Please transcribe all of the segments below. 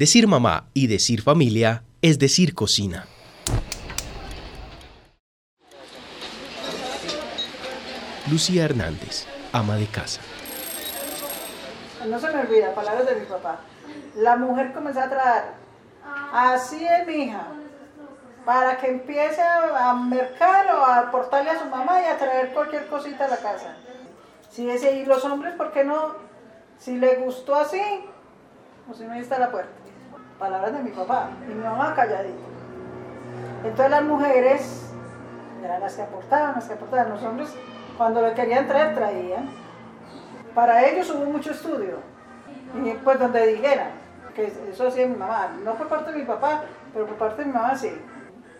Decir mamá y decir familia es decir cocina. Lucía Hernández, ama de casa. No se me olvida, palabras de mi papá. La mujer comenzó a traer, así es mi hija, para que empiece a mercar o a aportarle a su mamá y a traer cualquier cosita a la casa. Si ese, y los hombres, ¿por qué no? Si le gustó así, o si no, ahí está la puerta. Palabras de mi papá y mi mamá calladita. Entonces las mujeres eran las que aportaban, las que aportaban. Los hombres, cuando le querían traer, traían. Para ellos hubo mucho estudio. Y pues donde dijeran, que eso hacía mi mamá, no por parte de mi papá, pero por parte de mi mamá sí.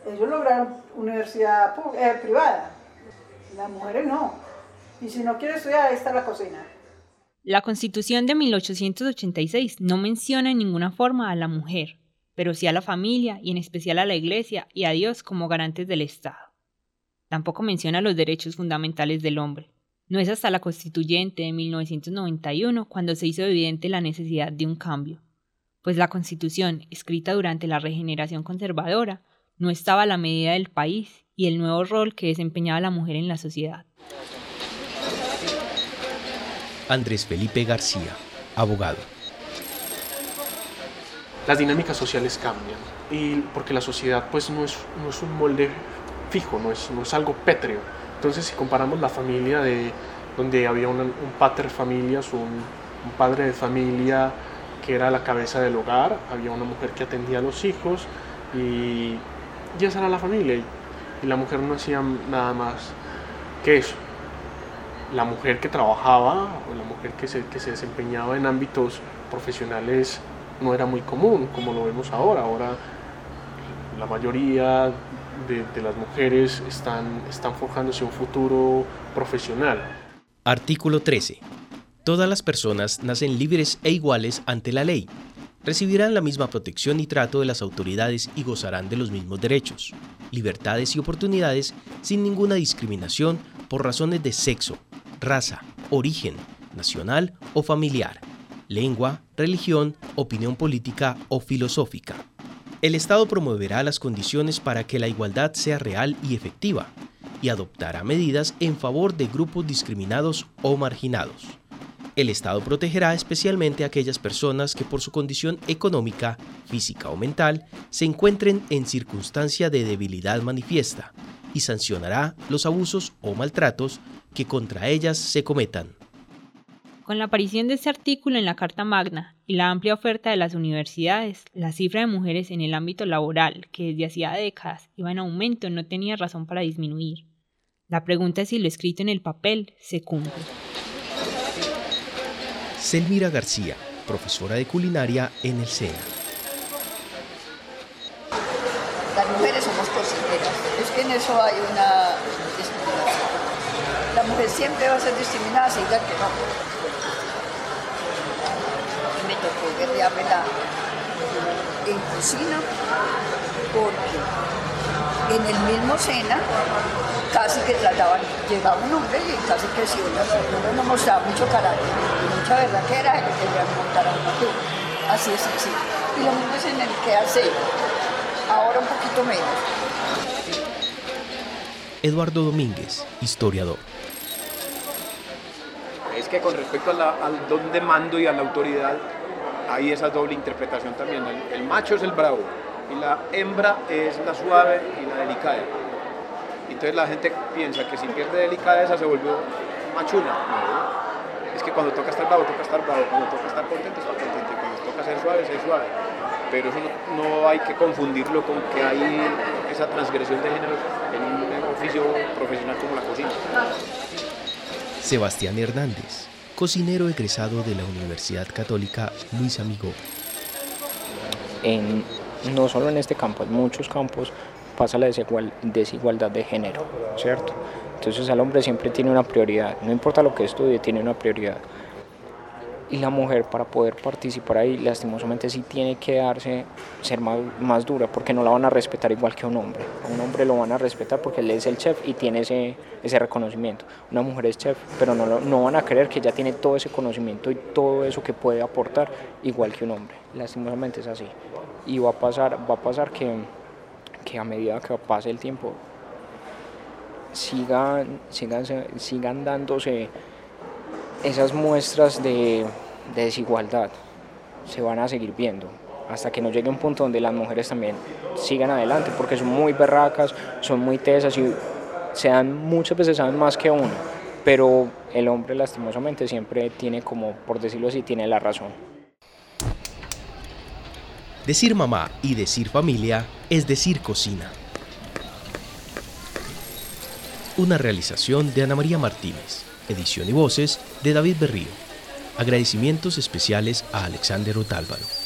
Ellos lograron universidad eh, privada, las mujeres no. Y si no quiere estudiar, ahí está la cocina. La Constitución de 1886 no menciona en ninguna forma a la mujer, pero sí a la familia y en especial a la Iglesia y a Dios como garantes del Estado. Tampoco menciona los derechos fundamentales del hombre. No es hasta la Constituyente de 1991 cuando se hizo evidente la necesidad de un cambio, pues la Constitución, escrita durante la regeneración conservadora, no estaba a la medida del país y el nuevo rol que desempeñaba la mujer en la sociedad. Andrés Felipe García, abogado. Las dinámicas sociales cambian y porque la sociedad pues no es, no es un molde fijo, no es, no es algo pétreo. Entonces si comparamos la familia de donde había un pater familias, un, un padre de familia que era la cabeza del hogar, había una mujer que atendía a los hijos y, y esa era la familia y, y la mujer no hacía nada más que eso la mujer que trabajaba o la mujer que se, desempeñaba en ámbitos profesionales no era muy común, como lo vemos ahora. Ahora la mayoría de, de, las mujeres están, están forjándose un futuro profesional. Artículo 13. Todas las personas nacen libres e iguales ante la ley. Recibirán la misma protección y trato de las autoridades y gozarán de los mismos derechos, libertades y oportunidades sin ninguna discriminación por razones de sexo, raza, origen, nacional o familiar, lengua, religión, opinión política o filosófica. El Estado promoverá las condiciones para que la igualdad sea real y efectiva y adoptará medidas en favor de grupos discriminados o marginados. El Estado protegerá especialmente a aquellas personas que por su condición económica, física o mental se encuentren en circunstancia de debilidad manifiesta y sancionará los abusos o maltratos que contra ellas se cometan. Con la aparición de este artículo en la Carta Magna y la amplia oferta de las universidades, la cifra de mujeres en el ámbito laboral, que desde hacía décadas iba en aumento, no tenía razón para disminuir. La pregunta es si lo escrito en el papel se cumple. Selmira García, profesora de culinaria en el SENA. Las mujeres somos cocineras, es que en eso hay una discriminación la mujer siempre va a ser discriminada, si diga que no. Y me tocó guerrearme la en cocina porque en el mismo cena casi que trataban, llegaba un hombre y casi que si un hombre no mostraba mucho carácter y mucha verdad que era, que quería montar a una Así es, así. Y lo mismo es en el que hace ahora un poquito menos. Eduardo Domínguez, historiador es que con respecto al don de mando y a la autoridad hay esa doble interpretación también. El, macho es el bravo y la hembra es la suave y la delicada. Entonces la gente piensa que si pierde delicadeza se volvió machuna. Es que cuando toca estar bravo, toca estar bravo. Cuando toca estar contento, está contento. Cuando toca ser suave, ser suave. Pero eso no, no hay que confundirlo con que hay esa transgresión de género en un oficio profesional como la cocina. Sebastián Hernández, cocinero egresado de la Universidad Católica Luis Amigo. En, no solo en este campo, en muchos campos pasa la desigual, desigualdad de género, ¿cierto? Entonces el hombre siempre tiene una prioridad, no importa lo que estudie, tiene una prioridad. Y la mujer para poder participar ahí, lastimosamente sí tiene que darse, ser más, más dura, porque no la van a respetar igual que un hombre. A un hombre lo van a respetar porque él es el chef y tiene ese, ese reconocimiento. Una mujer es chef, pero no, no van a creer que ella tiene todo ese conocimiento y todo eso que puede aportar igual que un hombre. Lastimosamente es así. Y va a pasar, va a pasar que, que a medida que pase el tiempo sigan, sigan, sigan dándose esas muestras de, desigualdad se van a seguir viendo hasta que no llegue un punto donde las mujeres también sigan adelante, porque son muy berracas, son muy tesas y se muchas veces saben más que uno, pero el hombre lastimosamente siempre tiene como, por decirlo así, tiene la razón. Decir mamá y decir familia es decir cocina. Una realización de Ana María Martínez. Edición y voces de David Berrío. Agradecimientos especiales a Alexander Otálvaro.